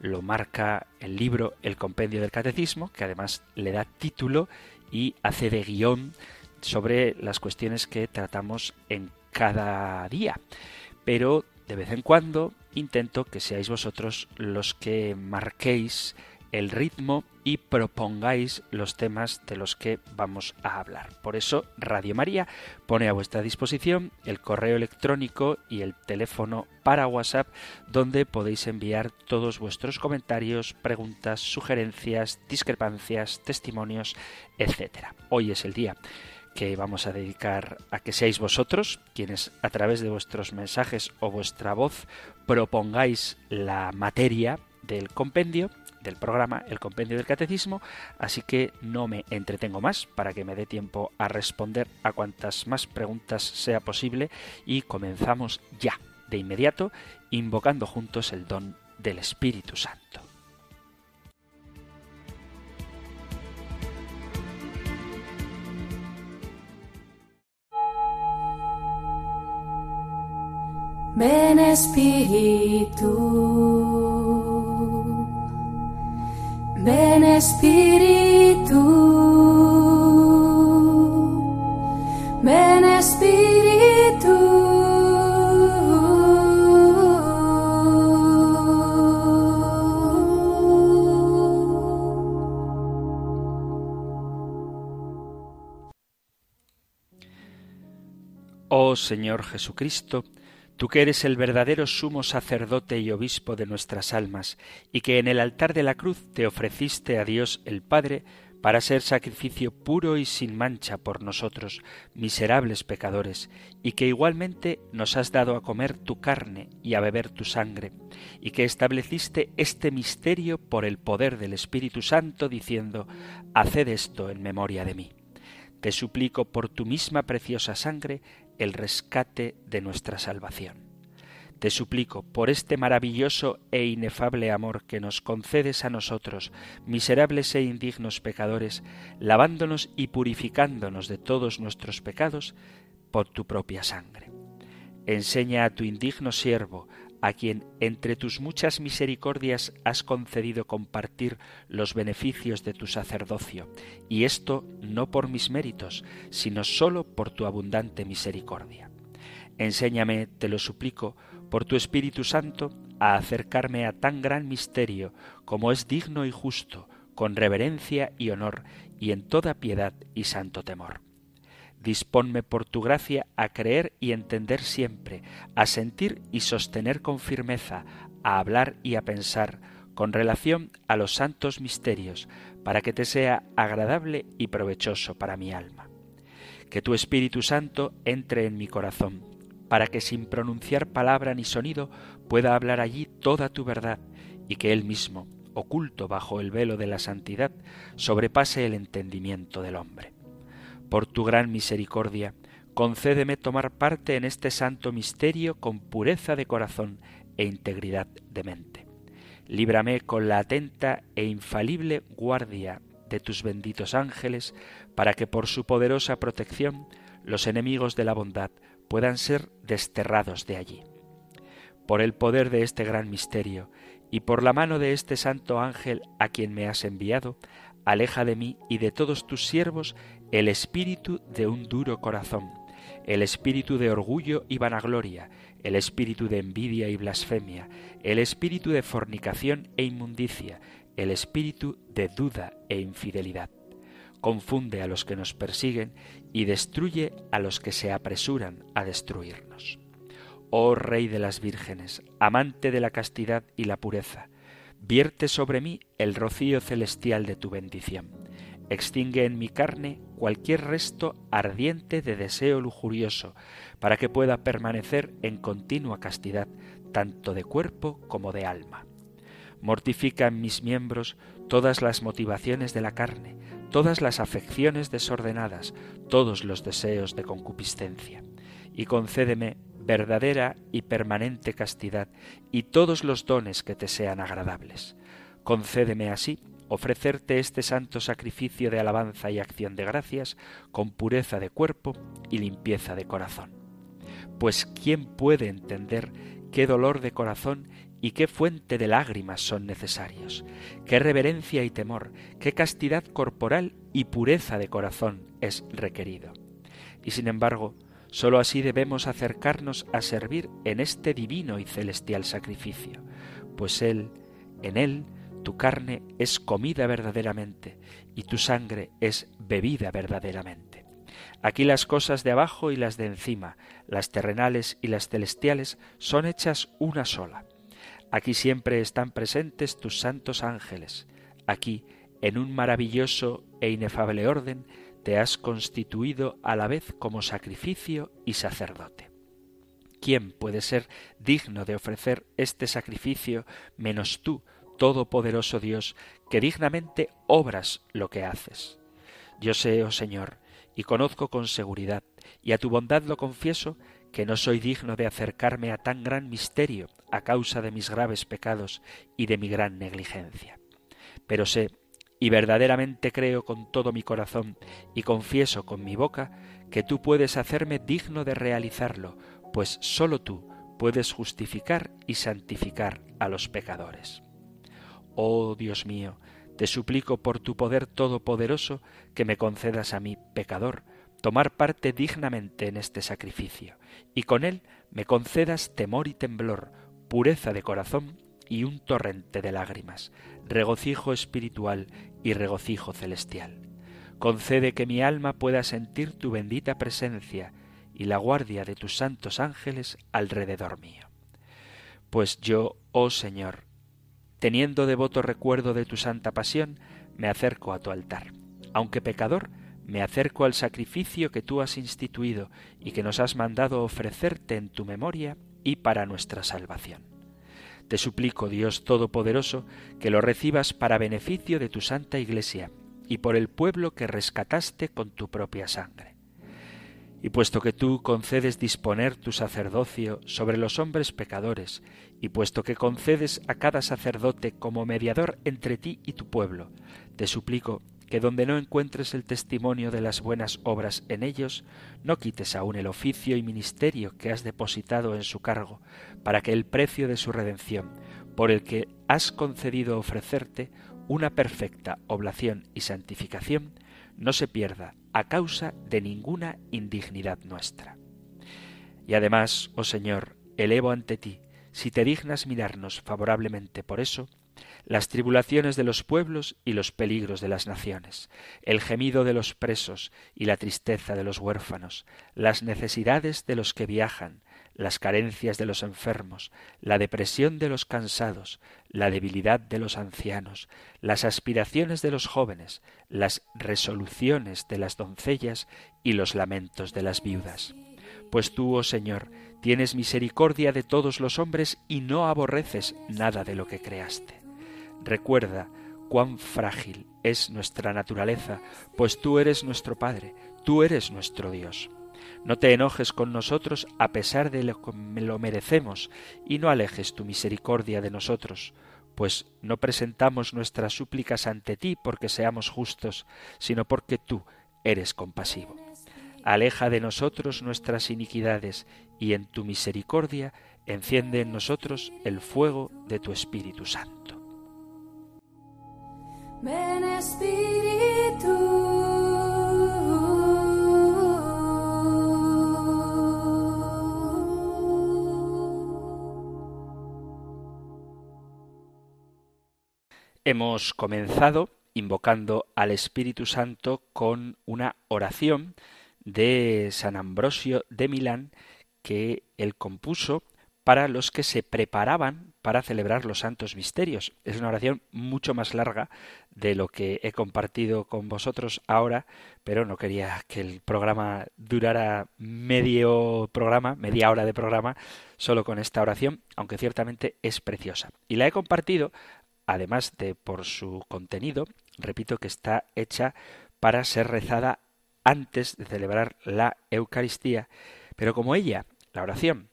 lo marca el libro El Compendio del Catecismo, que además le da título y hace de guion sobre las cuestiones que tratamos en cada día. Pero de vez en cuando intento que seáis vosotros los que marquéis el ritmo y propongáis los temas de los que vamos a hablar. Por eso Radio María pone a vuestra disposición el correo electrónico y el teléfono para WhatsApp donde podéis enviar todos vuestros comentarios, preguntas, sugerencias, discrepancias, testimonios, etc. Hoy es el día que vamos a dedicar a que seáis vosotros quienes a través de vuestros mensajes o vuestra voz propongáis la materia del compendio del programa El Compendio del Catecismo, así que no me entretengo más para que me dé tiempo a responder a cuantas más preguntas sea posible y comenzamos ya, de inmediato, invocando juntos el don del Espíritu Santo. Ven Espíritu. Ven Espíritu, ven Espíritu. Oh Señor Jesucristo, tú que eres el verdadero sumo sacerdote y obispo de nuestras almas, y que en el altar de la cruz te ofreciste a Dios el Padre para ser sacrificio puro y sin mancha por nosotros, miserables pecadores, y que igualmente nos has dado a comer tu carne y a beber tu sangre, y que estableciste este misterio por el poder del Espíritu Santo, diciendo, Haced esto en memoria de mí. Te suplico por tu misma preciosa sangre el rescate de nuestra salvación. Te suplico, por este maravilloso e inefable amor que nos concedes a nosotros, miserables e indignos pecadores, lavándonos y purificándonos de todos nuestros pecados, por tu propia sangre. Enseña a tu indigno siervo, a quien entre tus muchas misericordias has concedido compartir los beneficios de tu sacerdocio, y esto no por mis méritos, sino sólo por tu abundante misericordia. Enséñame, te lo suplico, por tu Espíritu Santo, a acercarme a tan gran misterio como es digno y justo, con reverencia y honor, y en toda piedad y santo temor Disponme por tu gracia a creer y entender siempre, a sentir y sostener con firmeza, a hablar y a pensar con relación a los santos misterios, para que te sea agradable y provechoso para mi alma. Que tu Espíritu Santo entre en mi corazón, para que sin pronunciar palabra ni sonido pueda hablar allí toda tu verdad, y que Él mismo, oculto bajo el velo de la santidad, sobrepase el entendimiento del hombre por tu gran misericordia, concédeme tomar parte en este santo misterio con pureza de corazón e integridad de mente. Líbrame con la atenta e infalible guardia de tus benditos ángeles, para que por su poderosa protección los enemigos de la bondad puedan ser desterrados de allí. Por el poder de este gran misterio, y por la mano de este santo ángel a quien me has enviado, aleja de mí y de todos tus siervos el espíritu de un duro corazón, el espíritu de orgullo y vanagloria, el espíritu de envidia y blasfemia, el espíritu de fornicación e inmundicia, el espíritu de duda e infidelidad. confunde a los que nos persiguen y destruye a los que se apresuran a destruirnos. Oh Rey de las vírgenes, amante de la castidad y la pureza, vierte sobre mí el rocío celestial de tu bendición. Extingue en mi carne cualquier resto ardiente de deseo lujurioso, para que pueda permanecer en continua castidad, tanto de cuerpo como de alma. Mortifica en mis miembros todas las motivaciones de la carne, todas las afecciones desordenadas, todos los deseos de concupiscencia, y concédeme verdadera y permanente castidad y todos los dones que te sean agradables. Concédeme así ofrecerte este santo sacrificio de alabanza y acción de gracias con pureza de cuerpo y limpieza de corazón. Pues ¿quién puede entender qué dolor de corazón y qué fuente de lágrimas son necesarios, qué reverencia y temor, qué castidad corporal y pureza de corazón es requerido? Y sin embargo, Sólo así debemos acercarnos a servir en este divino y celestial sacrificio, pues Él, en Él, tu carne es comida verdaderamente y tu sangre es bebida verdaderamente. Aquí las cosas de abajo y las de encima, las terrenales y las celestiales, son hechas una sola. Aquí siempre están presentes tus santos ángeles. Aquí, en un maravilloso e inefable orden, te has constituido a la vez como sacrificio y sacerdote. ¿Quién puede ser digno de ofrecer este sacrificio menos tú, Todopoderoso Dios, que dignamente obras lo que haces? Yo sé, oh Señor, y conozco con seguridad, y a tu bondad lo confieso, que no soy digno de acercarme a tan gran misterio a causa de mis graves pecados y de mi gran negligencia. Pero sé y verdaderamente creo con todo mi corazón y confieso con mi boca que tú puedes hacerme digno de realizarlo, pues sólo tú puedes justificar y santificar a los pecadores. Oh Dios mío, te suplico por tu poder todopoderoso que me concedas a mí, pecador, tomar parte dignamente en este sacrificio, y con él me concedas temor y temblor, pureza de corazón y un torrente de lágrimas, regocijo espiritual y regocijo celestial. Concede que mi alma pueda sentir tu bendita presencia y la guardia de tus santos ángeles alrededor mío. Pues yo, oh Señor, teniendo devoto recuerdo de tu santa pasión, me acerco a tu altar. Aunque pecador, me acerco al sacrificio que tú has instituido y que nos has mandado ofrecerte en tu memoria y para nuestra salvación. Te suplico, Dios Todopoderoso, que lo recibas para beneficio de tu Santa Iglesia y por el pueblo que rescataste con tu propia sangre. Y puesto que tú concedes disponer tu sacerdocio sobre los hombres pecadores, y puesto que concedes a cada sacerdote como mediador entre ti y tu pueblo, te suplico que donde no encuentres el testimonio de las buenas obras en ellos, no quites aún el oficio y ministerio que has depositado en su cargo, para que el precio de su redención, por el que has concedido ofrecerte una perfecta oblación y santificación, no se pierda a causa de ninguna indignidad nuestra. Y además, oh Señor, elevo ante ti, si te dignas mirarnos favorablemente por eso, las tribulaciones de los pueblos y los peligros de las naciones, el gemido de los presos y la tristeza de los huérfanos, las necesidades de los que viajan, las carencias de los enfermos, la depresión de los cansados, la debilidad de los ancianos, las aspiraciones de los jóvenes, las resoluciones de las doncellas y los lamentos de las viudas. Pues tú, oh Señor, tienes misericordia de todos los hombres y no aborreces nada de lo que creaste. Recuerda cuán frágil es nuestra naturaleza, pues tú eres nuestro Padre, tú eres nuestro Dios. No te enojes con nosotros a pesar de lo que lo merecemos, y no alejes tu misericordia de nosotros, pues no presentamos nuestras súplicas ante ti porque seamos justos, sino porque tú eres compasivo. Aleja de nosotros nuestras iniquidades, y en tu misericordia enciende en nosotros el fuego de tu Espíritu Santo. Ven Espíritu. Hemos comenzado invocando al Espíritu Santo con una oración de San Ambrosio de Milán que él compuso para los que se preparaban para celebrar los santos misterios. Es una oración mucho más larga de lo que he compartido con vosotros ahora, pero no quería que el programa durara medio programa, media hora de programa, solo con esta oración, aunque ciertamente es preciosa. Y la he compartido, además de por su contenido, repito que está hecha para ser rezada antes de celebrar la Eucaristía, pero como ella, la oración,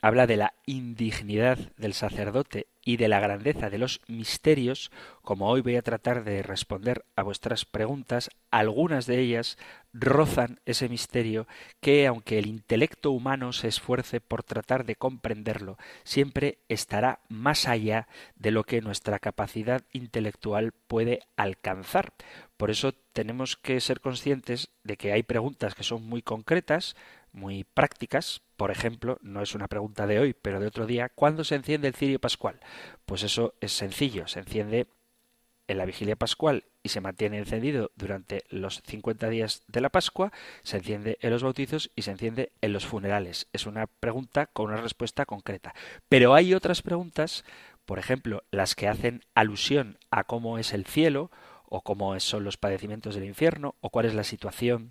habla de la indignidad del sacerdote y de la grandeza de los misterios, como hoy voy a tratar de responder a vuestras preguntas, algunas de ellas rozan ese misterio que, aunque el intelecto humano se esfuerce por tratar de comprenderlo, siempre estará más allá de lo que nuestra capacidad intelectual puede alcanzar. Por eso tenemos que ser conscientes de que hay preguntas que son muy concretas, muy prácticas. Por ejemplo, no es una pregunta de hoy, pero de otro día, ¿cuándo se enciende el cirio pascual? Pues eso es sencillo, se enciende en la vigilia pascual y se mantiene encendido durante los 50 días de la Pascua, se enciende en los bautizos y se enciende en los funerales. Es una pregunta con una respuesta concreta. Pero hay otras preguntas, por ejemplo, las que hacen alusión a cómo es el cielo, o cómo son los padecimientos del infierno, o cuál es la situación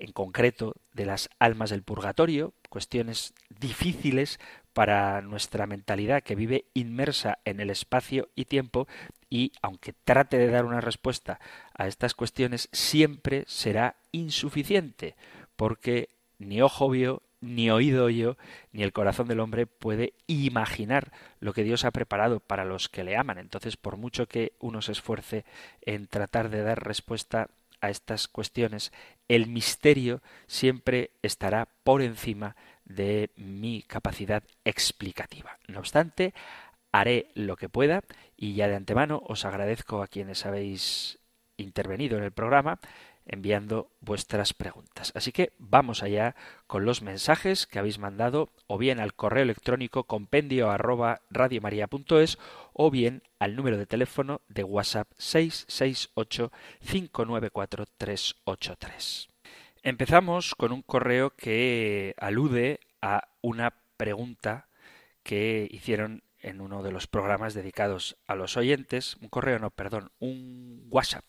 en concreto de las almas del purgatorio, cuestiones difíciles para nuestra mentalidad que vive inmersa en el espacio y tiempo y aunque trate de dar una respuesta a estas cuestiones siempre será insuficiente porque ni ojo vio ni oído yo, ni el corazón del hombre puede imaginar lo que Dios ha preparado para los que le aman. Entonces, por mucho que uno se esfuerce en tratar de dar respuesta a estas cuestiones, el misterio siempre estará por encima de mi capacidad explicativa. No obstante, haré lo que pueda y ya de antemano os agradezco a quienes habéis intervenido en el programa enviando vuestras preguntas. Así que vamos allá con los mensajes que habéis mandado o bien al correo electrónico compendio arroba radiomaria.es o bien al número de teléfono de WhatsApp 668 594 383. Empezamos con un correo que alude a una pregunta que hicieron en uno de los programas dedicados a los oyentes, un correo, no, perdón, un WhatsApp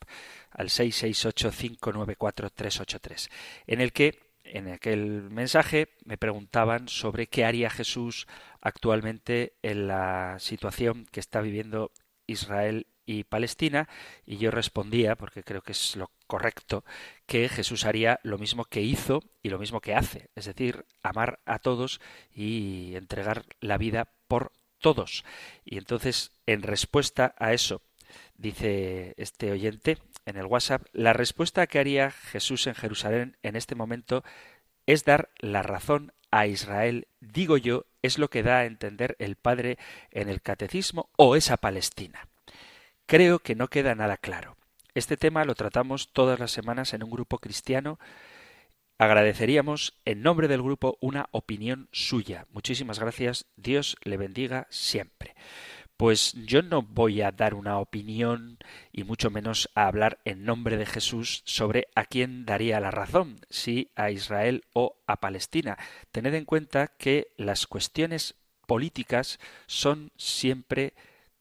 al 668-594-383, en el que en aquel mensaje me preguntaban sobre qué haría Jesús actualmente en la situación que está viviendo Israel y Palestina y yo respondía, porque creo que es lo correcto, que Jesús haría lo mismo que hizo y lo mismo que hace, es decir, amar a todos y entregar la vida por todos. Y entonces, en respuesta a eso, dice este oyente en el WhatsApp, la respuesta que haría Jesús en Jerusalén en este momento es dar la razón a Israel, digo yo, es lo que da a entender el Padre en el Catecismo o esa Palestina. Creo que no queda nada claro. Este tema lo tratamos todas las semanas en un grupo cristiano Agradeceríamos en nombre del grupo una opinión suya. Muchísimas gracias. Dios le bendiga siempre. Pues yo no voy a dar una opinión y mucho menos a hablar en nombre de Jesús sobre a quién daría la razón, si a Israel o a Palestina. Tened en cuenta que las cuestiones políticas son siempre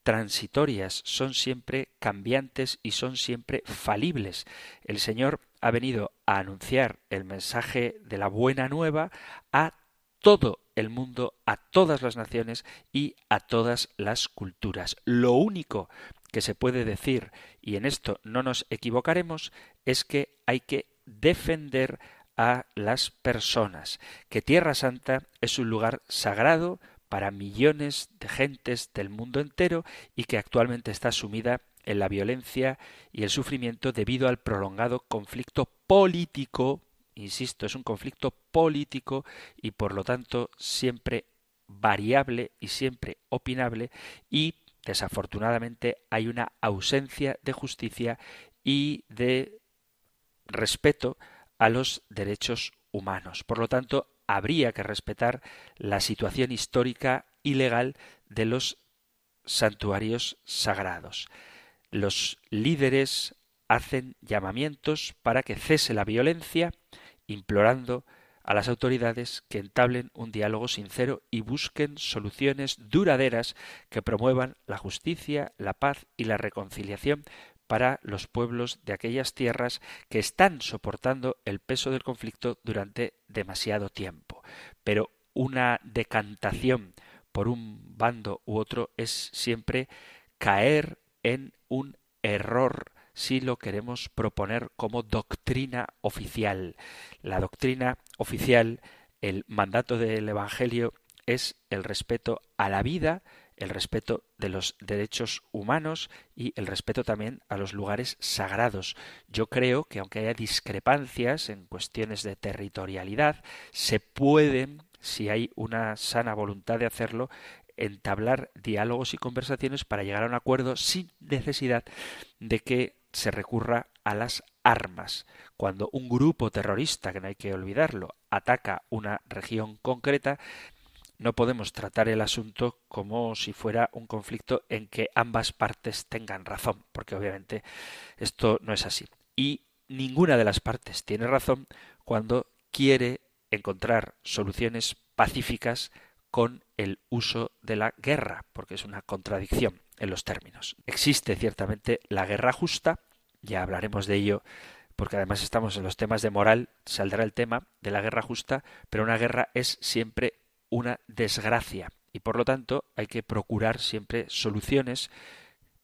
transitorias, son siempre cambiantes y son siempre falibles. El Señor ha venido a anunciar el mensaje de la buena nueva a todo el mundo, a todas las naciones y a todas las culturas. Lo único que se puede decir, y en esto no nos equivocaremos, es que hay que defender a las personas, que Tierra Santa es un lugar sagrado para millones de gentes del mundo entero y que actualmente está sumida en la violencia y el sufrimiento debido al prolongado conflicto político, insisto, es un conflicto político y por lo tanto siempre variable y siempre opinable y desafortunadamente hay una ausencia de justicia y de respeto a los derechos humanos. Por lo tanto, habría que respetar la situación histórica y legal de los santuarios sagrados. Los líderes hacen llamamientos para que cese la violencia, implorando a las autoridades que entablen un diálogo sincero y busquen soluciones duraderas que promuevan la justicia, la paz y la reconciliación para los pueblos de aquellas tierras que están soportando el peso del conflicto durante demasiado tiempo. Pero una decantación por un bando u otro es siempre caer en un error si lo queremos proponer como doctrina oficial. La doctrina oficial, el mandato del Evangelio es el respeto a la vida, el respeto de los derechos humanos y el respeto también a los lugares sagrados. Yo creo que aunque haya discrepancias en cuestiones de territorialidad, se pueden, si hay una sana voluntad de hacerlo, entablar diálogos y conversaciones para llegar a un acuerdo sin necesidad de que se recurra a las armas. Cuando un grupo terrorista, que no hay que olvidarlo, ataca una región concreta, no podemos tratar el asunto como si fuera un conflicto en que ambas partes tengan razón, porque obviamente esto no es así. Y ninguna de las partes tiene razón cuando quiere encontrar soluciones pacíficas con el uso de la guerra, porque es una contradicción en los términos. Existe ciertamente la guerra justa, ya hablaremos de ello, porque además estamos en los temas de moral, saldrá el tema de la guerra justa, pero una guerra es siempre una desgracia y por lo tanto hay que procurar siempre soluciones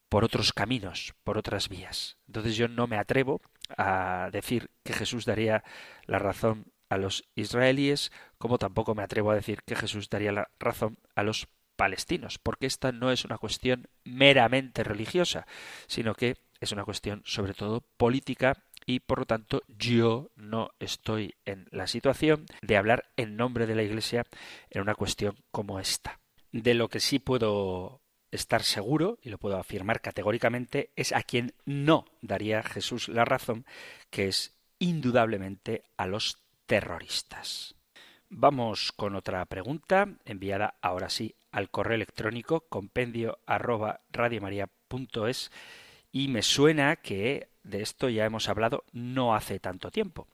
por otros caminos, por otras vías. Entonces yo no me atrevo a decir que Jesús daría la razón a los israelíes, como tampoco me atrevo a decir que Jesús daría la razón a los palestinos, porque esta no es una cuestión meramente religiosa, sino que es una cuestión sobre todo política y por lo tanto yo no estoy en la situación de hablar en nombre de la Iglesia en una cuestión como esta. De lo que sí puedo estar seguro, y lo puedo afirmar categóricamente, es a quien no daría Jesús la razón, que es indudablemente a los terroristas. Vamos con otra pregunta, enviada ahora sí al correo electrónico compendio arroba y me suena que de esto ya hemos hablado no hace tanto tiempo,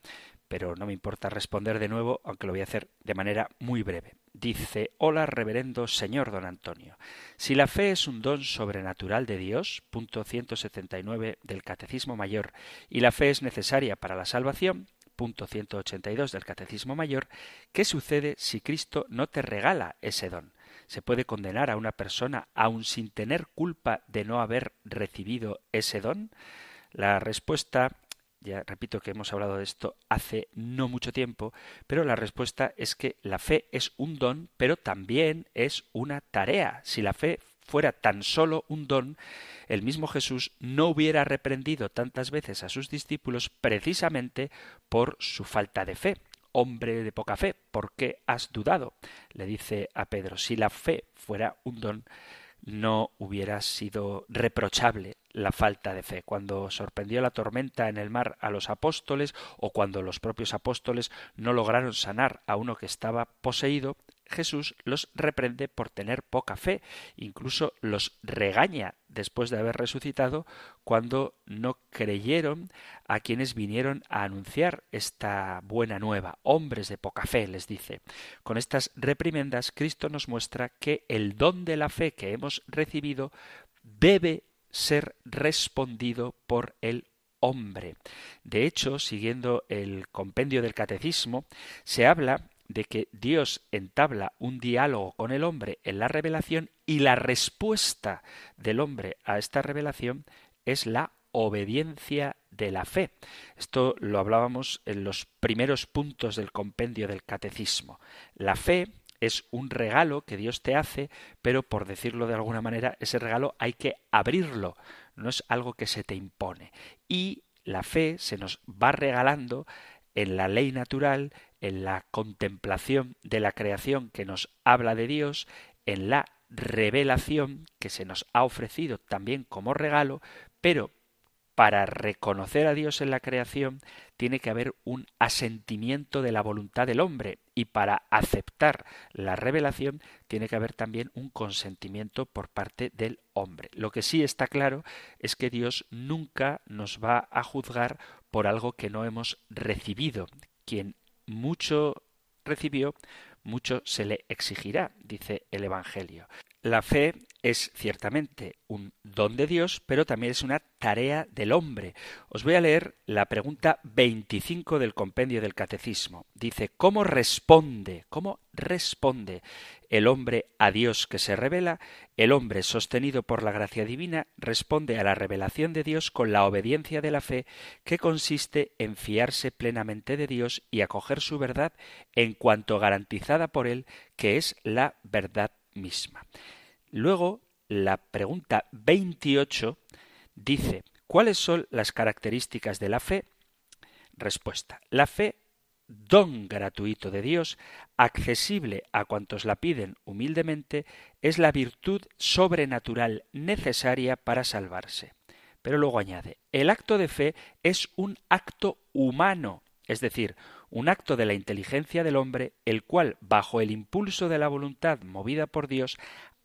pero no me importa responder de nuevo, aunque lo voy a hacer de manera muy breve. Dice, hola reverendo señor don Antonio. Si la fe es un don sobrenatural de Dios, punto 179 del Catecismo Mayor, y la fe es necesaria para la salvación, punto 182 del Catecismo Mayor, ¿qué sucede si Cristo no te regala ese don? ¿Se puede condenar a una persona aun sin tener culpa de no haber recibido ese don? La respuesta, ya repito que hemos hablado de esto hace no mucho tiempo, pero la respuesta es que la fe es un don, pero también es una tarea. Si la fe fuera tan solo un don, el mismo Jesús no hubiera reprendido tantas veces a sus discípulos precisamente por su falta de fe. Hombre de poca fe, ¿por qué has dudado? le dice a Pedro. Si la fe fuera un don, no hubiera sido reprochable la falta de fe. Cuando sorprendió la tormenta en el mar a los apóstoles o cuando los propios apóstoles no lograron sanar a uno que estaba poseído, Jesús los reprende por tener poca fe, incluso los regaña después de haber resucitado cuando no creyeron a quienes vinieron a anunciar esta buena nueva. Hombres de poca fe, les dice. Con estas reprimendas, Cristo nos muestra que el don de la fe que hemos recibido debe ser respondido por el hombre. De hecho, siguiendo el compendio del catecismo, se habla de que Dios entabla un diálogo con el hombre en la revelación y la respuesta del hombre a esta revelación es la obediencia de la fe. Esto lo hablábamos en los primeros puntos del compendio del catecismo. La fe es un regalo que Dios te hace, pero por decirlo de alguna manera, ese regalo hay que abrirlo, no es algo que se te impone. Y la fe se nos va regalando en la ley natural, en la contemplación de la creación que nos habla de Dios, en la revelación que se nos ha ofrecido también como regalo, pero para reconocer a Dios en la creación tiene que haber un asentimiento de la voluntad del hombre y para aceptar la revelación tiene que haber también un consentimiento por parte del hombre. Lo que sí está claro es que Dios nunca nos va a juzgar por algo que no hemos recibido. Quien mucho recibió, mucho se le exigirá, dice el Evangelio. La fe es ciertamente un don de Dios, pero también es una tarea del hombre. Os voy a leer la pregunta 25 del compendio del Catecismo. Dice, ¿cómo responde, cómo responde el hombre a Dios que se revela? El hombre, sostenido por la gracia divina, responde a la revelación de Dios con la obediencia de la fe, que consiste en fiarse plenamente de Dios y acoger su verdad en cuanto garantizada por él, que es la verdad misma. Luego, la pregunta 28 dice, ¿cuáles son las características de la fe? Respuesta. La fe, don gratuito de Dios, accesible a cuantos la piden humildemente, es la virtud sobrenatural necesaria para salvarse. Pero luego añade, el acto de fe es un acto humano, es decir, un acto de la inteligencia del hombre, el cual, bajo el impulso de la voluntad movida por Dios,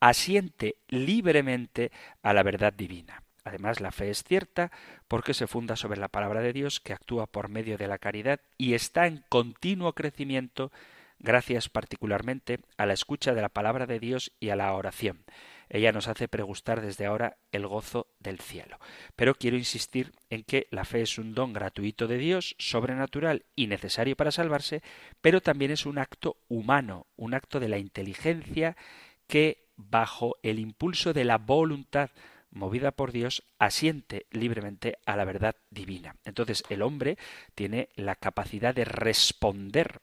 asiente libremente a la verdad divina. Además, la fe es cierta porque se funda sobre la palabra de Dios que actúa por medio de la caridad y está en continuo crecimiento gracias particularmente a la escucha de la palabra de Dios y a la oración. Ella nos hace pregustar desde ahora el gozo del cielo. Pero quiero insistir en que la fe es un don gratuito de Dios, sobrenatural y necesario para salvarse, pero también es un acto humano, un acto de la inteligencia que, bajo el impulso de la voluntad movida por Dios, asiente libremente a la verdad divina. Entonces el hombre tiene la capacidad de responder,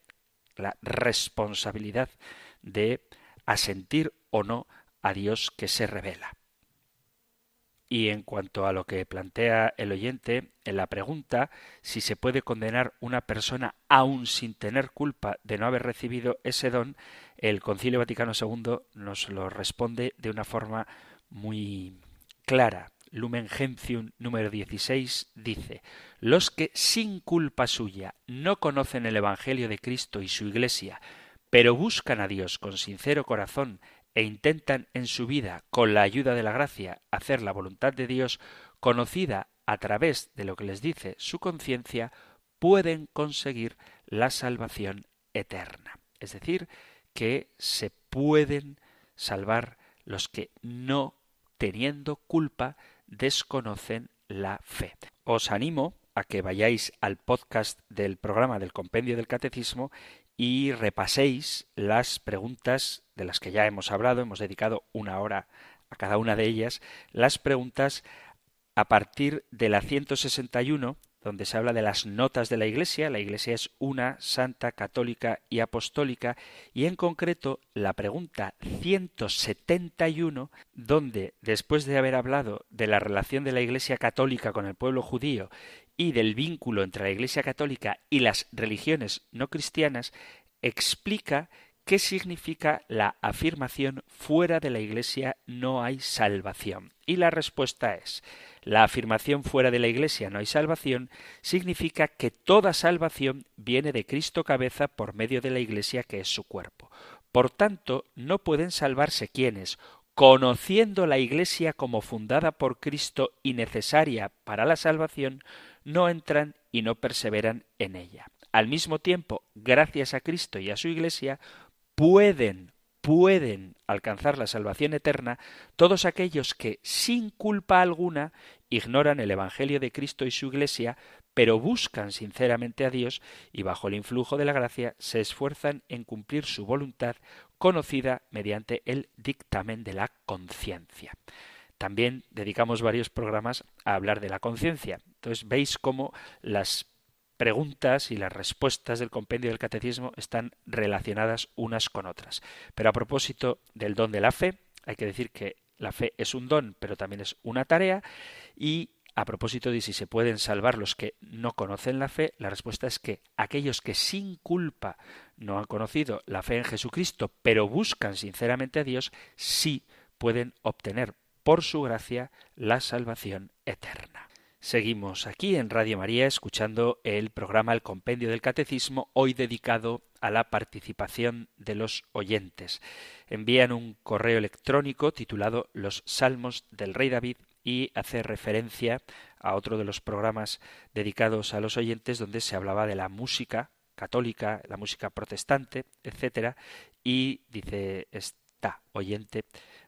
la responsabilidad de asentir o no a Dios que se revela. Y en cuanto a lo que plantea el oyente en la pregunta, si se puede condenar una persona aún sin tener culpa de no haber recibido ese don, el Concilio Vaticano II nos lo responde de una forma muy clara. Lumen Gentium número 16 dice, los que sin culpa suya no conocen el Evangelio de Cristo y su Iglesia, pero buscan a Dios con sincero corazón e intentan en su vida, con la ayuda de la gracia, hacer la voluntad de Dios, conocida a través de lo que les dice su conciencia, pueden conseguir la salvación eterna. Es decir, que se pueden salvar los que no, teniendo culpa, desconocen la fe. Os animo a que vayáis al podcast del programa del Compendio del Catecismo y repaséis las preguntas de las que ya hemos hablado, hemos dedicado una hora a cada una de ellas, las preguntas a partir de la 161, donde se habla de las notas de la Iglesia. La Iglesia es una, santa, católica y apostólica, y en concreto la pregunta 171, donde después de haber hablado de la relación de la Iglesia católica con el pueblo judío y del vínculo entre la Iglesia católica y las religiones no cristianas, explica qué significa la afirmación fuera de la Iglesia no hay salvación. Y la respuesta es la afirmación fuera de la Iglesia no hay salvación significa que toda salvación viene de Cristo cabeza por medio de la Iglesia que es su cuerpo. Por tanto, no pueden salvarse quienes, conociendo la Iglesia como fundada por Cristo y necesaria para la salvación, no entran y no perseveran en ella. Al mismo tiempo, gracias a Cristo y a su Iglesia, pueden, pueden alcanzar la salvación eterna todos aquellos que, sin culpa alguna, ignoran el Evangelio de Cristo y su Iglesia, pero buscan sinceramente a Dios y bajo el influjo de la gracia se esfuerzan en cumplir su voluntad conocida mediante el dictamen de la conciencia. También dedicamos varios programas a hablar de la conciencia. Entonces veis cómo las preguntas y las respuestas del compendio del catecismo están relacionadas unas con otras. Pero a propósito del don de la fe, hay que decir que la fe es un don, pero también es una tarea y a propósito de si se pueden salvar los que no conocen la fe, la respuesta es que aquellos que sin culpa no han conocido la fe en Jesucristo, pero buscan sinceramente a Dios, sí pueden obtener por su gracia la salvación eterna. Seguimos aquí en Radio María escuchando el programa El Compendio del Catecismo, hoy dedicado a la participación de los oyentes. Envían un correo electrónico titulado Los Salmos del Rey David y hace referencia a otro de los programas dedicados a los oyentes donde se hablaba de la música católica, la música protestante, etcétera, y dice esta oyente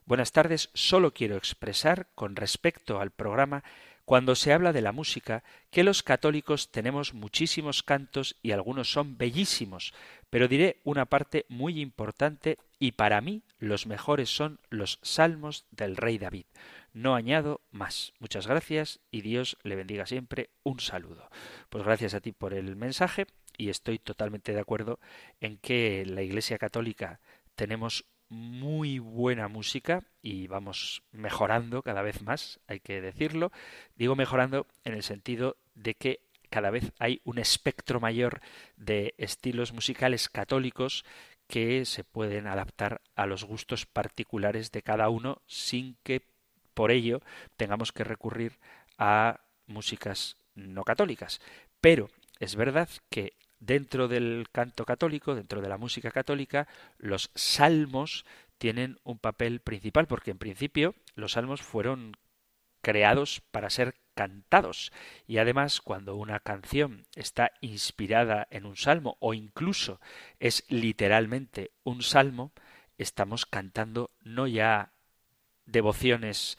Buenas tardes, solo quiero expresar con respecto al programa cuando se habla de la música, que los católicos tenemos muchísimos cantos y algunos son bellísimos, pero diré una parte muy importante y para mí los mejores son los salmos del rey David. No añado más. Muchas gracias y Dios le bendiga siempre. Un saludo. Pues gracias a ti por el mensaje y estoy totalmente de acuerdo en que la Iglesia Católica tenemos muy buena música y vamos mejorando cada vez más, hay que decirlo. Digo mejorando en el sentido de que cada vez hay un espectro mayor de estilos musicales católicos que se pueden adaptar a los gustos particulares de cada uno sin que por ello tengamos que recurrir a músicas no católicas. Pero es verdad que dentro del canto católico, dentro de la música católica, los salmos tienen un papel principal, porque en principio los salmos fueron creados para ser cantados. Y además, cuando una canción está inspirada en un salmo o incluso es literalmente un salmo, estamos cantando no ya devociones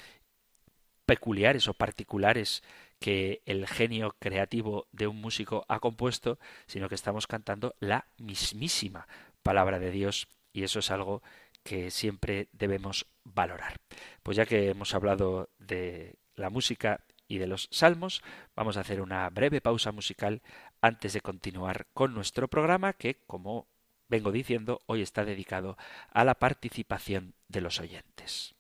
peculiares o particulares que el genio creativo de un músico ha compuesto, sino que estamos cantando la mismísima palabra de Dios y eso es algo que siempre debemos valorar. Pues ya que hemos hablado de la música y de los salmos, vamos a hacer una breve pausa musical antes de continuar con nuestro programa que, como vengo diciendo, hoy está dedicado a la participación de los oyentes.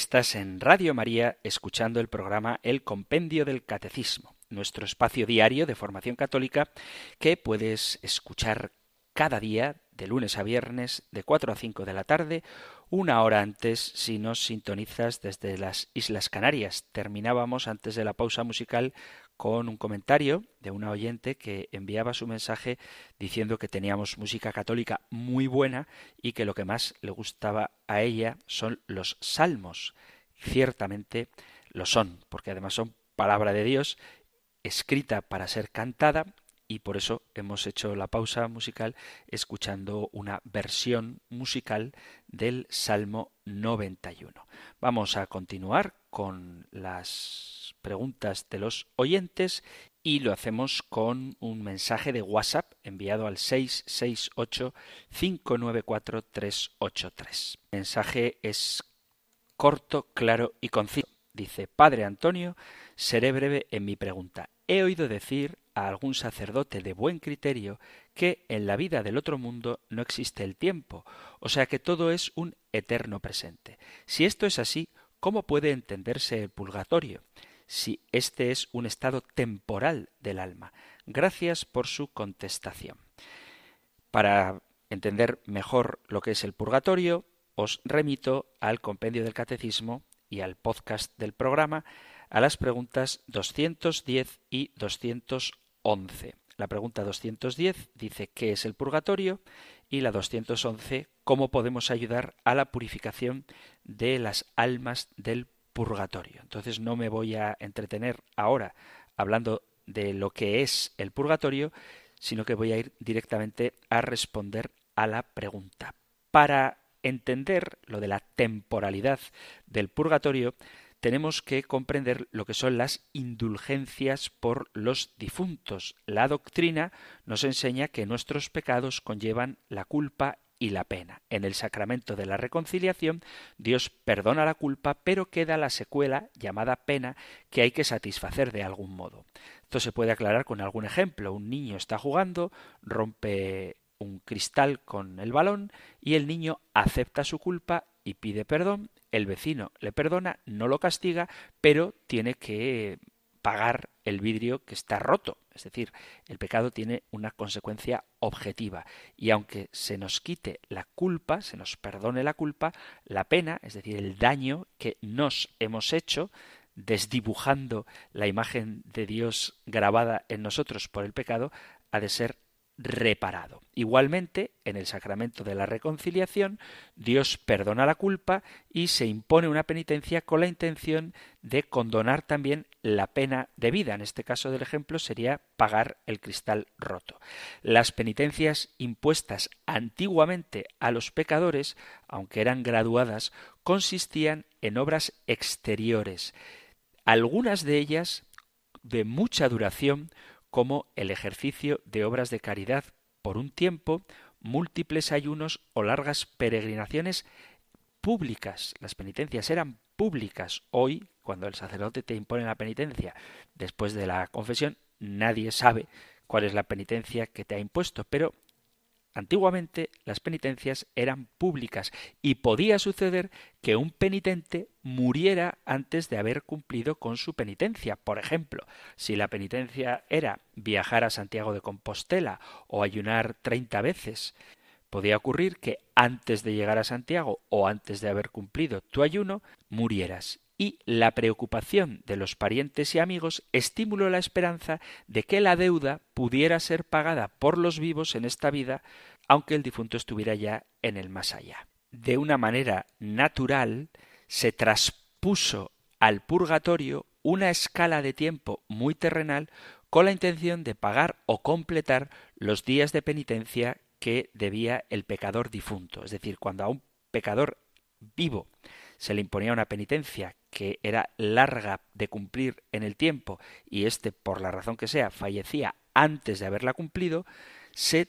Estás en Radio María escuchando el programa El Compendio del Catecismo, nuestro espacio diario de formación católica que puedes escuchar cada día de lunes a viernes de 4 a 5 de la tarde, una hora antes si nos sintonizas desde las Islas Canarias. Terminábamos antes de la pausa musical con un comentario de una oyente que enviaba su mensaje diciendo que teníamos música católica muy buena y que lo que más le gustaba a ella son los salmos. Ciertamente lo son, porque además son palabra de Dios escrita para ser cantada y por eso hemos hecho la pausa musical escuchando una versión musical del Salmo 91. Vamos a continuar con las preguntas de los oyentes y lo hacemos con un mensaje de WhatsApp enviado al 668-594-383. El mensaje es corto, claro y conciso. Dice, Padre Antonio, seré breve en mi pregunta. He oído decir a algún sacerdote de buen criterio que en la vida del otro mundo no existe el tiempo, o sea que todo es un eterno presente. Si esto es así, ¿cómo puede entenderse el purgatorio? Si este es un estado temporal del alma. Gracias por su contestación. Para entender mejor lo que es el purgatorio, os remito al compendio del catecismo y al podcast del programa a las preguntas 210 y 211. La pregunta 210 dice ¿qué es el purgatorio? y la 211 ¿cómo podemos ayudar a la purificación de las almas del purgatorio? Entonces no me voy a entretener ahora hablando de lo que es el purgatorio, sino que voy a ir directamente a responder a la pregunta. Para entender lo de la temporalidad del purgatorio, tenemos que comprender lo que son las indulgencias por los difuntos. La doctrina nos enseña que nuestros pecados conllevan la culpa y la pena. En el sacramento de la reconciliación, Dios perdona la culpa, pero queda la secuela llamada pena que hay que satisfacer de algún modo. Esto se puede aclarar con algún ejemplo. Un niño está jugando, rompe un cristal con el balón y el niño acepta su culpa y pide perdón, el vecino le perdona, no lo castiga, pero tiene que pagar el vidrio que está roto. Es decir, el pecado tiene una consecuencia objetiva. Y aunque se nos quite la culpa, se nos perdone la culpa, la pena, es decir, el daño que nos hemos hecho, desdibujando la imagen de Dios grabada en nosotros por el pecado, ha de ser reparado. Igualmente, en el sacramento de la reconciliación, Dios perdona la culpa y se impone una penitencia con la intención de condonar también la pena de vida. En este caso del ejemplo sería pagar el cristal roto. Las penitencias impuestas antiguamente a los pecadores, aunque eran graduadas, consistían en obras exteriores, algunas de ellas de mucha duración, como el ejercicio de obras de caridad por un tiempo, múltiples ayunos o largas peregrinaciones públicas. Las penitencias eran públicas. Hoy, cuando el sacerdote te impone la penitencia después de la confesión, nadie sabe cuál es la penitencia que te ha impuesto, pero Antiguamente las penitencias eran públicas y podía suceder que un penitente muriera antes de haber cumplido con su penitencia. Por ejemplo, si la penitencia era viajar a Santiago de Compostela o ayunar treinta veces, podía ocurrir que antes de llegar a Santiago o antes de haber cumplido tu ayuno, murieras y la preocupación de los parientes y amigos estimuló la esperanza de que la deuda pudiera ser pagada por los vivos en esta vida, aunque el difunto estuviera ya en el más allá. De una manera natural se traspuso al purgatorio una escala de tiempo muy terrenal con la intención de pagar o completar los días de penitencia que debía el pecador difunto. Es decir, cuando a un pecador vivo se le imponía una penitencia que era larga de cumplir en el tiempo y éste, por la razón que sea, fallecía antes de haberla cumplido, se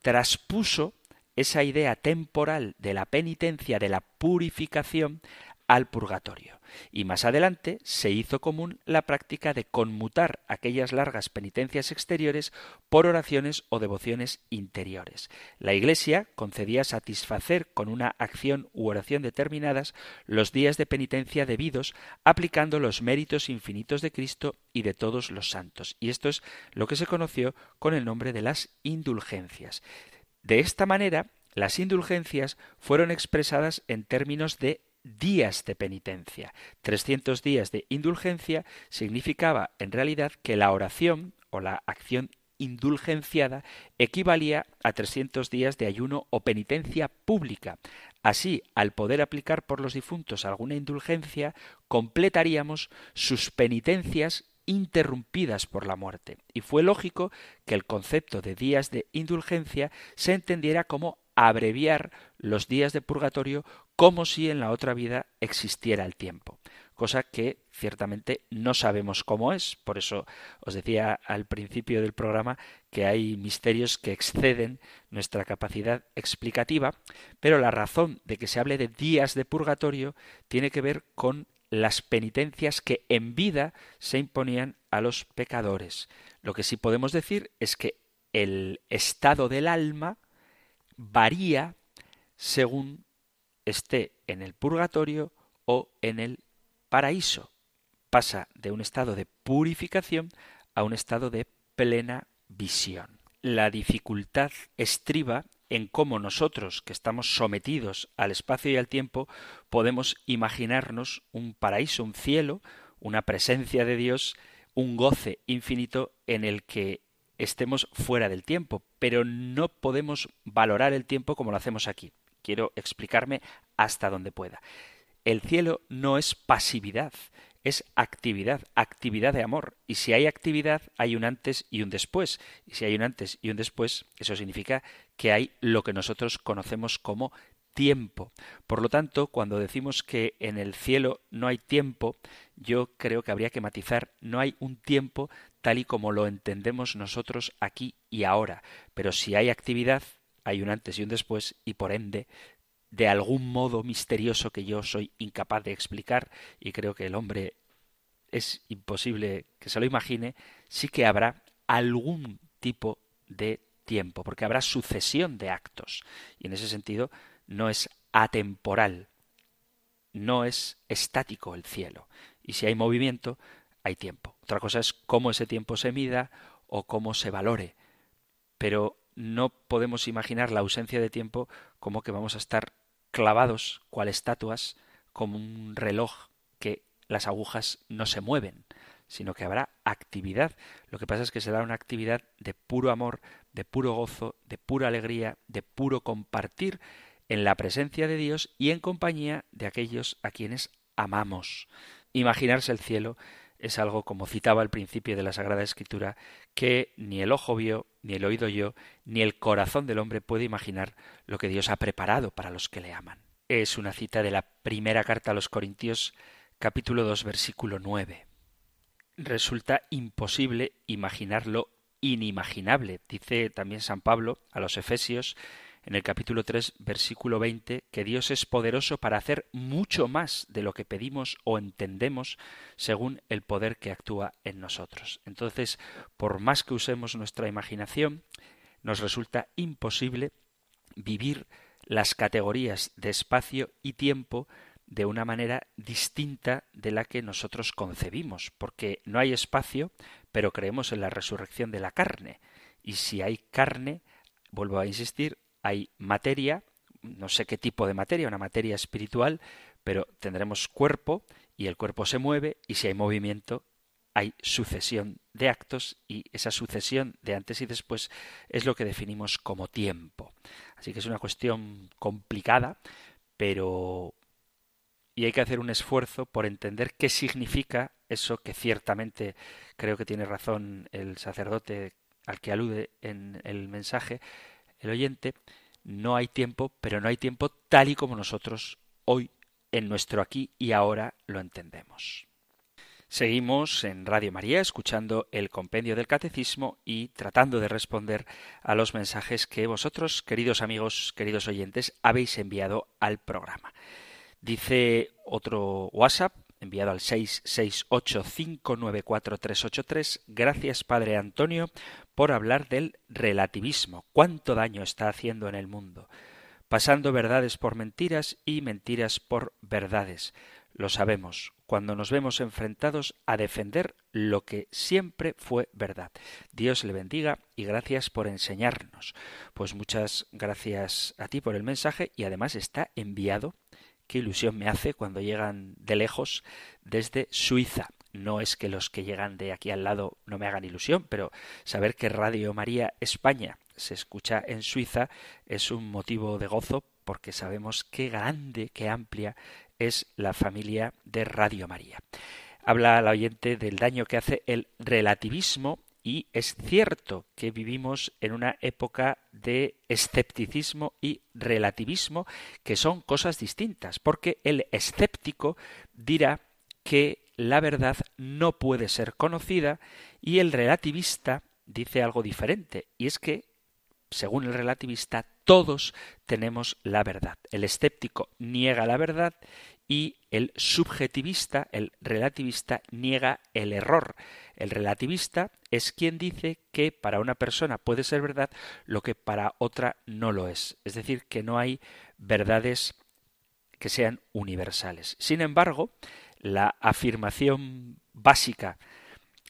traspuso esa idea temporal de la penitencia, de la purificación, al purgatorio. Y más adelante se hizo común la práctica de conmutar aquellas largas penitencias exteriores por oraciones o devociones interiores. La Iglesia concedía satisfacer con una acción u oración determinadas los días de penitencia debidos, aplicando los méritos infinitos de Cristo y de todos los santos. Y esto es lo que se conoció con el nombre de las indulgencias. De esta manera, las indulgencias fueron expresadas en términos de días de penitencia. 300 días de indulgencia significaba en realidad que la oración o la acción indulgenciada equivalía a 300 días de ayuno o penitencia pública. Así, al poder aplicar por los difuntos alguna indulgencia, completaríamos sus penitencias interrumpidas por la muerte. Y fue lógico que el concepto de días de indulgencia se entendiera como abreviar los días de purgatorio como si en la otra vida existiera el tiempo, cosa que ciertamente no sabemos cómo es. Por eso os decía al principio del programa que hay misterios que exceden nuestra capacidad explicativa, pero la razón de que se hable de días de purgatorio tiene que ver con las penitencias que en vida se imponían a los pecadores. Lo que sí podemos decir es que el estado del alma varía según esté en el purgatorio o en el paraíso. Pasa de un estado de purificación a un estado de plena visión. La dificultad estriba en cómo nosotros, que estamos sometidos al espacio y al tiempo, podemos imaginarnos un paraíso, un cielo, una presencia de Dios, un goce infinito en el que estemos fuera del tiempo, pero no podemos valorar el tiempo como lo hacemos aquí. Quiero explicarme hasta donde pueda. El cielo no es pasividad, es actividad, actividad de amor. Y si hay actividad, hay un antes y un después. Y si hay un antes y un después, eso significa que hay lo que nosotros conocemos como tiempo. Por lo tanto, cuando decimos que en el cielo no hay tiempo, yo creo que habría que matizar, no hay un tiempo tal y como lo entendemos nosotros aquí y ahora. Pero si hay actividad, hay un antes y un después y por ende de algún modo misterioso que yo soy incapaz de explicar y creo que el hombre es imposible que se lo imagine, sí que habrá algún tipo de tiempo, porque habrá sucesión de actos y en ese sentido no es atemporal, no es estático el cielo y si hay movimiento hay tiempo. Otra cosa es cómo ese tiempo se mida o cómo se valore, pero no podemos imaginar la ausencia de tiempo como que vamos a estar clavados cual estatuas como un reloj que las agujas no se mueven, sino que habrá actividad. Lo que pasa es que será una actividad de puro amor, de puro gozo, de pura alegría, de puro compartir en la presencia de Dios y en compañía de aquellos a quienes amamos. Imaginarse el cielo es algo, como citaba al principio de la Sagrada Escritura, que ni el ojo vio, ni el oído yo, ni el corazón del hombre puede imaginar lo que Dios ha preparado para los que le aman. Es una cita de la primera carta a los Corintios, capítulo 2, versículo 9. Resulta imposible imaginar lo inimaginable, dice también San Pablo a los Efesios en el capítulo 3, versículo 20, que Dios es poderoso para hacer mucho más de lo que pedimos o entendemos según el poder que actúa en nosotros. Entonces, por más que usemos nuestra imaginación, nos resulta imposible vivir las categorías de espacio y tiempo de una manera distinta de la que nosotros concebimos, porque no hay espacio, pero creemos en la resurrección de la carne. Y si hay carne, vuelvo a insistir, hay materia, no sé qué tipo de materia, una materia espiritual, pero tendremos cuerpo y el cuerpo se mueve y si hay movimiento hay sucesión de actos y esa sucesión de antes y después es lo que definimos como tiempo. Así que es una cuestión complicada, pero y hay que hacer un esfuerzo por entender qué significa eso que ciertamente creo que tiene razón el sacerdote al que alude en el mensaje, el oyente, no hay tiempo, pero no hay tiempo tal y como nosotros hoy en nuestro aquí y ahora lo entendemos. Seguimos en Radio María escuchando el compendio del catecismo y tratando de responder a los mensajes que vosotros, queridos amigos, queridos oyentes, habéis enviado al programa. Dice otro WhatsApp enviado al 668594383. Gracias, Padre Antonio, por hablar del relativismo. ¿Cuánto daño está haciendo en el mundo? Pasando verdades por mentiras y mentiras por verdades. Lo sabemos cuando nos vemos enfrentados a defender lo que siempre fue verdad. Dios le bendiga y gracias por enseñarnos. Pues muchas gracias a ti por el mensaje y además está enviado qué ilusión me hace cuando llegan de lejos desde Suiza. No es que los que llegan de aquí al lado no me hagan ilusión, pero saber que Radio María España se escucha en Suiza es un motivo de gozo porque sabemos qué grande, qué amplia es la familia de Radio María. Habla la oyente del daño que hace el relativismo y es cierto que vivimos en una época de escepticismo y relativismo, que son cosas distintas, porque el escéptico dirá que la verdad no puede ser conocida y el relativista dice algo diferente, y es que, según el relativista, todos tenemos la verdad. El escéptico niega la verdad y el subjetivista, el relativista, niega el error. El relativista es quien dice que para una persona puede ser verdad lo que para otra no lo es. Es decir, que no hay verdades que sean universales. Sin embargo, la afirmación básica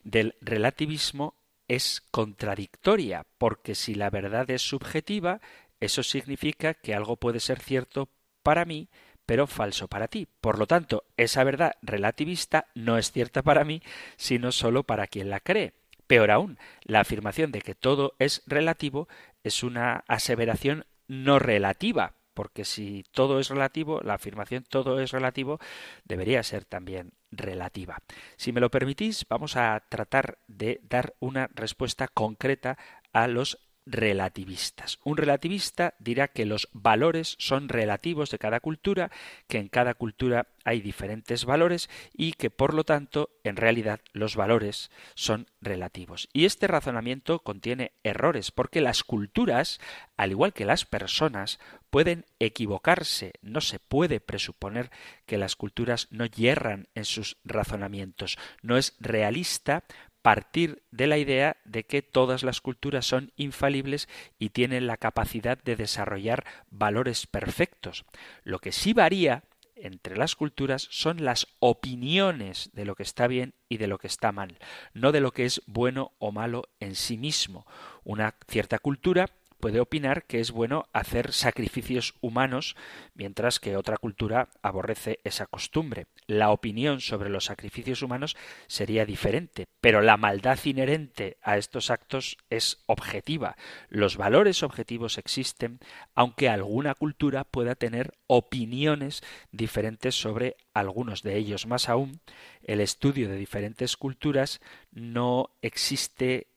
del relativismo es contradictoria, porque si la verdad es subjetiva, eso significa que algo puede ser cierto para mí, pero falso para ti. Por lo tanto, esa verdad relativista no es cierta para mí, sino solo para quien la cree. Peor aún, la afirmación de que todo es relativo es una aseveración no relativa, porque si todo es relativo, la afirmación todo es relativo debería ser también relativa. Si me lo permitís, vamos a tratar de dar una respuesta concreta a los relativistas. Un relativista dirá que los valores son relativos de cada cultura, que en cada cultura hay diferentes valores y que por lo tanto en realidad los valores son relativos. Y este razonamiento contiene errores porque las culturas, al igual que las personas, pueden equivocarse. No se puede presuponer que las culturas no yerran en sus razonamientos. No es realista partir de la idea de que todas las culturas son infalibles y tienen la capacidad de desarrollar valores perfectos. Lo que sí varía entre las culturas son las opiniones de lo que está bien y de lo que está mal, no de lo que es bueno o malo en sí mismo. Una cierta cultura puede opinar que es bueno hacer sacrificios humanos, mientras que otra cultura aborrece esa costumbre. La opinión sobre los sacrificios humanos sería diferente, pero la maldad inherente a estos actos es objetiva. Los valores objetivos existen, aunque alguna cultura pueda tener opiniones diferentes sobre algunos de ellos. Más aún, el estudio de diferentes culturas no existe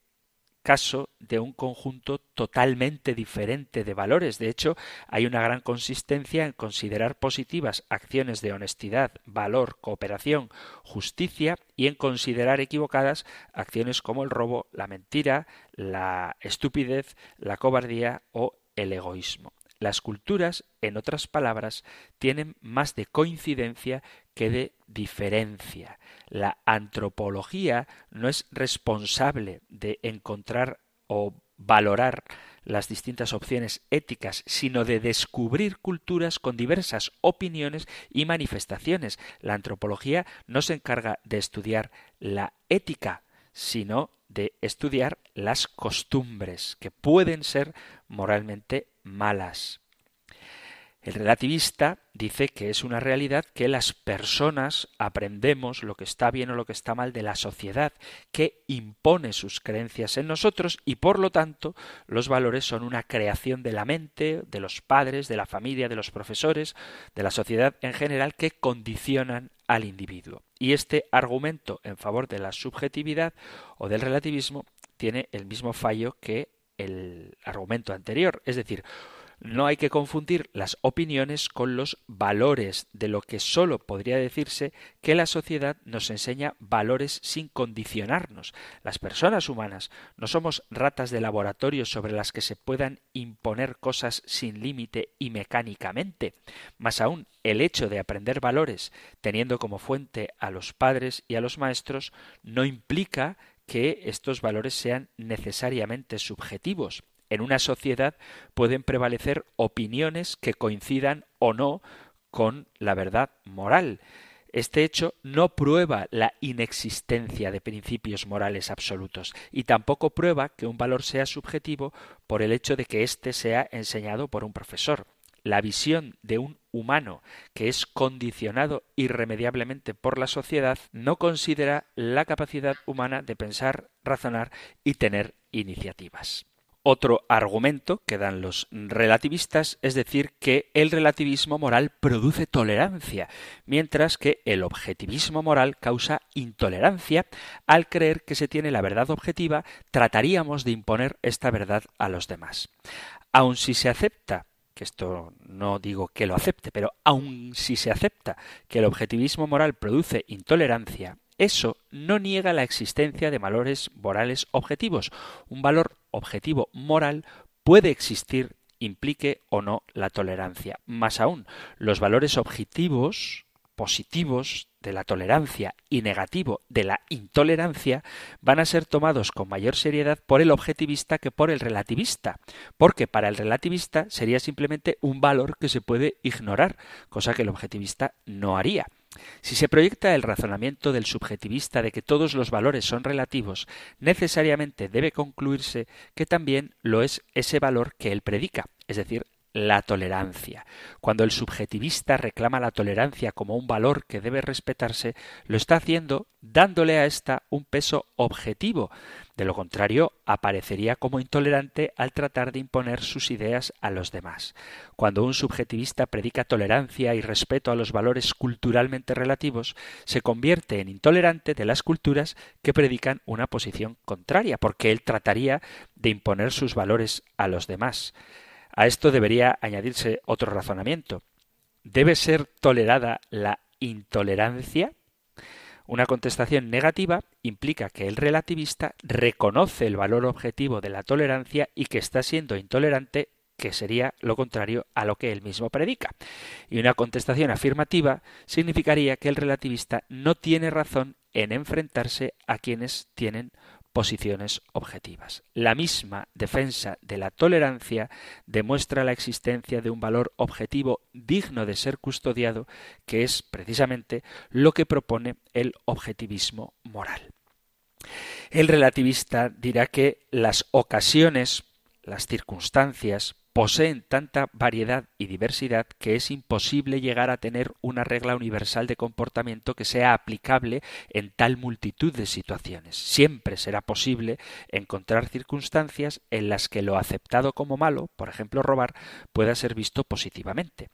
caso de un conjunto totalmente diferente de valores. De hecho, hay una gran consistencia en considerar positivas acciones de honestidad, valor, cooperación, justicia y en considerar equivocadas acciones como el robo, la mentira, la estupidez, la cobardía o el egoísmo. Las culturas, en otras palabras, tienen más de coincidencia que de diferencia. La antropología no es responsable de encontrar o valorar las distintas opciones éticas, sino de descubrir culturas con diversas opiniones y manifestaciones. La antropología no se encarga de estudiar la ética, sino de estudiar las costumbres, que pueden ser moralmente malas. El relativista dice que es una realidad que las personas aprendemos lo que está bien o lo que está mal de la sociedad, que impone sus creencias en nosotros y por lo tanto los valores son una creación de la mente, de los padres, de la familia, de los profesores, de la sociedad en general que condicionan al individuo. Y este argumento en favor de la subjetividad o del relativismo tiene el mismo fallo que el argumento anterior, es decir, no hay que confundir las opiniones con los valores, de lo que sólo podría decirse que la sociedad nos enseña valores sin condicionarnos. Las personas humanas no somos ratas de laboratorio sobre las que se puedan imponer cosas sin límite y mecánicamente. Más aún, el hecho de aprender valores teniendo como fuente a los padres y a los maestros no implica que estos valores sean necesariamente subjetivos en una sociedad pueden prevalecer opiniones que coincidan o no con la verdad moral. Este hecho no prueba la inexistencia de principios morales absolutos y tampoco prueba que un valor sea subjetivo por el hecho de que éste sea enseñado por un profesor. La visión de un humano que es condicionado irremediablemente por la sociedad no considera la capacidad humana de pensar, razonar y tener iniciativas. Otro argumento que dan los relativistas es decir que el relativismo moral produce tolerancia, mientras que el objetivismo moral causa intolerancia. Al creer que se tiene la verdad objetiva, trataríamos de imponer esta verdad a los demás. Aun si se acepta que esto no digo que lo acepte, pero aun si se acepta que el objetivismo moral produce intolerancia, eso no niega la existencia de valores morales objetivos. Un valor objetivo moral puede existir implique o no la tolerancia. Más aún, los valores objetivos positivos de la tolerancia y negativo de la intolerancia van a ser tomados con mayor seriedad por el objetivista que por el relativista, porque para el relativista sería simplemente un valor que se puede ignorar, cosa que el objetivista no haría. Si se proyecta el razonamiento del subjetivista de que todos los valores son relativos, necesariamente debe concluirse que también lo es ese valor que él predica, es decir, la tolerancia. Cuando el subjetivista reclama la tolerancia como un valor que debe respetarse, lo está haciendo dándole a ésta un peso objetivo. De lo contrario, aparecería como intolerante al tratar de imponer sus ideas a los demás. Cuando un subjetivista predica tolerancia y respeto a los valores culturalmente relativos, se convierte en intolerante de las culturas que predican una posición contraria, porque él trataría de imponer sus valores a los demás. A esto debería añadirse otro razonamiento. ¿Debe ser tolerada la intolerancia? Una contestación negativa implica que el relativista reconoce el valor objetivo de la tolerancia y que está siendo intolerante, que sería lo contrario a lo que él mismo predica. Y una contestación afirmativa significaría que el relativista no tiene razón en enfrentarse a quienes tienen posiciones objetivas. La misma defensa de la tolerancia demuestra la existencia de un valor objetivo digno de ser custodiado, que es precisamente lo que propone el objetivismo moral. El relativista dirá que las ocasiones, las circunstancias, poseen tanta variedad y diversidad que es imposible llegar a tener una regla universal de comportamiento que sea aplicable en tal multitud de situaciones. Siempre será posible encontrar circunstancias en las que lo aceptado como malo, por ejemplo robar, pueda ser visto positivamente.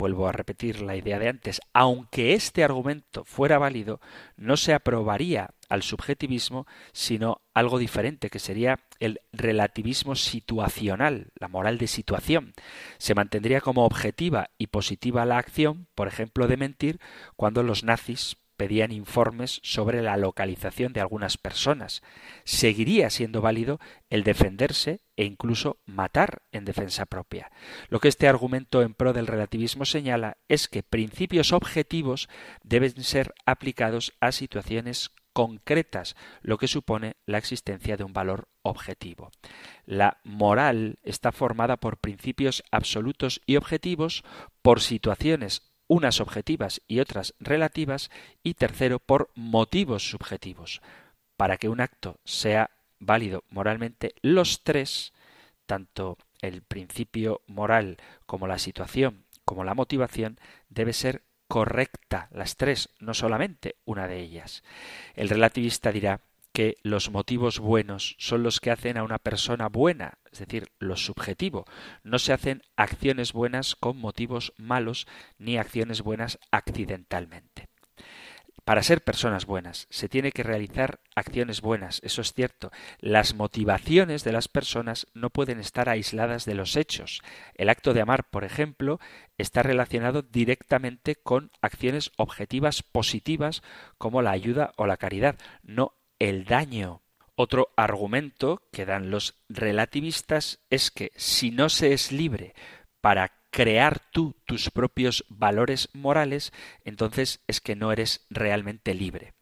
Vuelvo a repetir la idea de antes, aunque este argumento fuera válido, no se aprobaría al subjetivismo, sino algo diferente, que sería el relativismo situacional, la moral de situación. Se mantendría como objetiva y positiva la acción, por ejemplo, de mentir, cuando los nazis pedían informes sobre la localización de algunas personas. Seguiría siendo válido el defenderse e incluso matar en defensa propia. Lo que este argumento en pro del relativismo señala es que principios objetivos deben ser aplicados a situaciones concretas, lo que supone la existencia de un valor objetivo. La moral está formada por principios absolutos y objetivos, por situaciones unas objetivas y otras relativas, y tercero, por motivos subjetivos. Para que un acto sea válido moralmente, los tres, tanto el principio moral como la situación como la motivación, debe ser correcta, las tres, no solamente una de ellas. El relativista dirá que los motivos buenos son los que hacen a una persona buena, es decir, lo subjetivo. No se hacen acciones buenas con motivos malos ni acciones buenas accidentalmente. Para ser personas buenas se tiene que realizar acciones buenas, eso es cierto. Las motivaciones de las personas no pueden estar aisladas de los hechos. El acto de amar, por ejemplo, está relacionado directamente con acciones objetivas positivas como la ayuda o la caridad, no el daño. Otro argumento que dan los relativistas es que si no se es libre para crear tú tus propios valores morales, entonces es que no eres realmente libre.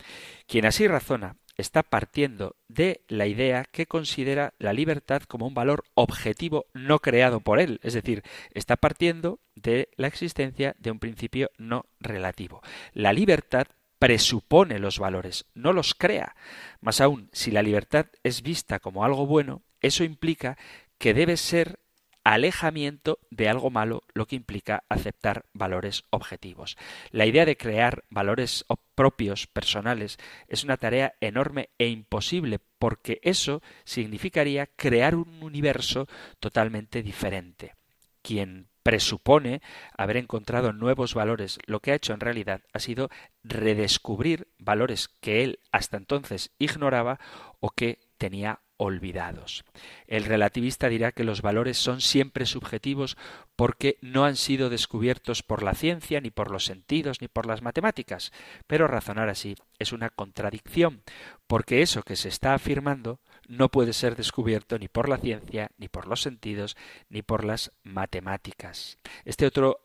Quien así razona está partiendo de la idea que considera la libertad como un valor objetivo no creado por él, es decir, está partiendo de la existencia de un principio no relativo. La libertad presupone los valores, no los crea. Más aún, si la libertad es vista como algo bueno, eso implica que debe ser alejamiento de algo malo, lo que implica aceptar valores objetivos. La idea de crear valores propios, personales, es una tarea enorme e imposible, porque eso significaría crear un universo totalmente diferente. Quien presupone haber encontrado nuevos valores, lo que ha hecho en realidad ha sido redescubrir valores que él hasta entonces ignoraba o que tenía olvidados. El relativista dirá que los valores son siempre subjetivos porque no han sido descubiertos por la ciencia, ni por los sentidos, ni por las matemáticas. Pero razonar así es una contradicción, porque eso que se está afirmando no puede ser descubierto ni por la ciencia, ni por los sentidos, ni por las matemáticas. Este otro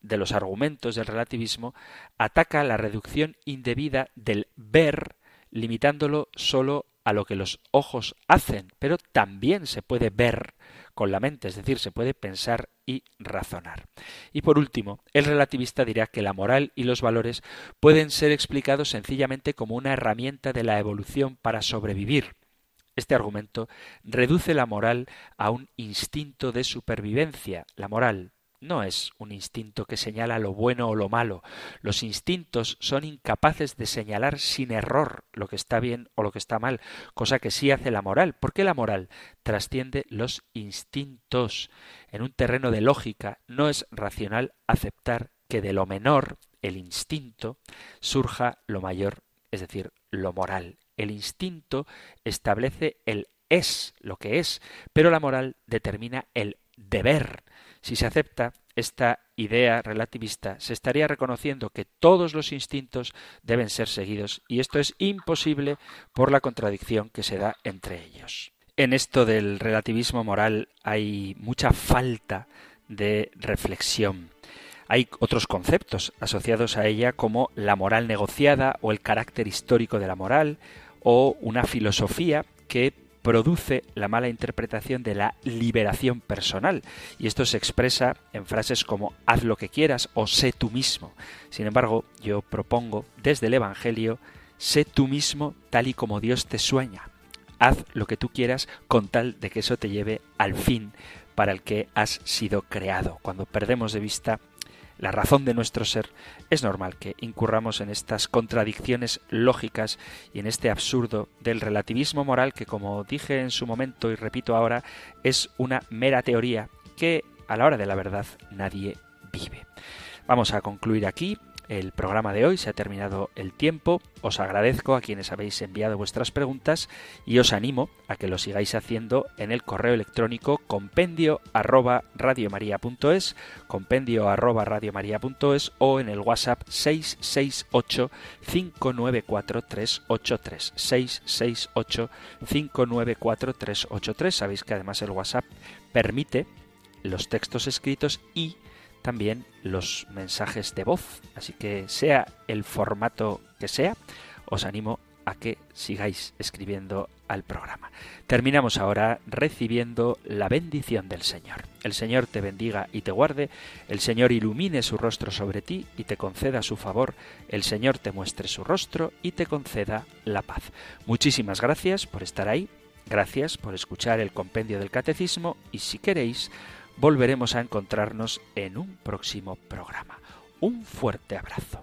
de los argumentos del relativismo ataca la reducción indebida del ver, limitándolo solo a lo que los ojos hacen, pero también se puede ver con la mente, es decir, se puede pensar y razonar. Y por último, el relativista dirá que la moral y los valores pueden ser explicados sencillamente como una herramienta de la evolución para sobrevivir. Este argumento reduce la moral a un instinto de supervivencia. La moral, no es un instinto que señala lo bueno o lo malo. Los instintos son incapaces de señalar sin error lo que está bien o lo que está mal, cosa que sí hace la moral, porque la moral trasciende los instintos. En un terreno de lógica no es racional aceptar que de lo menor, el instinto, surja lo mayor, es decir, lo moral. El instinto establece el es, lo que es, pero la moral determina el deber. Si se acepta esta idea relativista, se estaría reconociendo que todos los instintos deben ser seguidos y esto es imposible por la contradicción que se da entre ellos. En esto del relativismo moral hay mucha falta de reflexión. Hay otros conceptos asociados a ella como la moral negociada o el carácter histórico de la moral o una filosofía que produce la mala interpretación de la liberación personal. Y esto se expresa en frases como haz lo que quieras o sé tú mismo. Sin embargo, yo propongo desde el Evangelio, sé tú mismo tal y como Dios te sueña. Haz lo que tú quieras con tal de que eso te lleve al fin para el que has sido creado. Cuando perdemos de vista la razón de nuestro ser, es normal que incurramos en estas contradicciones lógicas y en este absurdo del relativismo moral que, como dije en su momento y repito ahora, es una mera teoría que, a la hora de la verdad, nadie vive. Vamos a concluir aquí el programa de hoy, se ha terminado el tiempo. Os agradezco a quienes habéis enviado vuestras preguntas y os animo a que lo sigáis haciendo en el correo electrónico compendio arroba radiomaria.es, compendio arroba radiomaria.es o en el WhatsApp 668 594 383 668 594 383. Sabéis que además el WhatsApp permite los textos escritos y también los mensajes de voz. Así que sea el formato que sea, os animo a que sigáis escribiendo al programa. Terminamos ahora recibiendo la bendición del Señor. El Señor te bendiga y te guarde, el Señor ilumine su rostro sobre ti y te conceda su favor, el Señor te muestre su rostro y te conceda la paz. Muchísimas gracias por estar ahí, gracias por escuchar el compendio del catecismo y si queréis, volveremos a encontrarnos en un próximo programa. Un fuerte abrazo.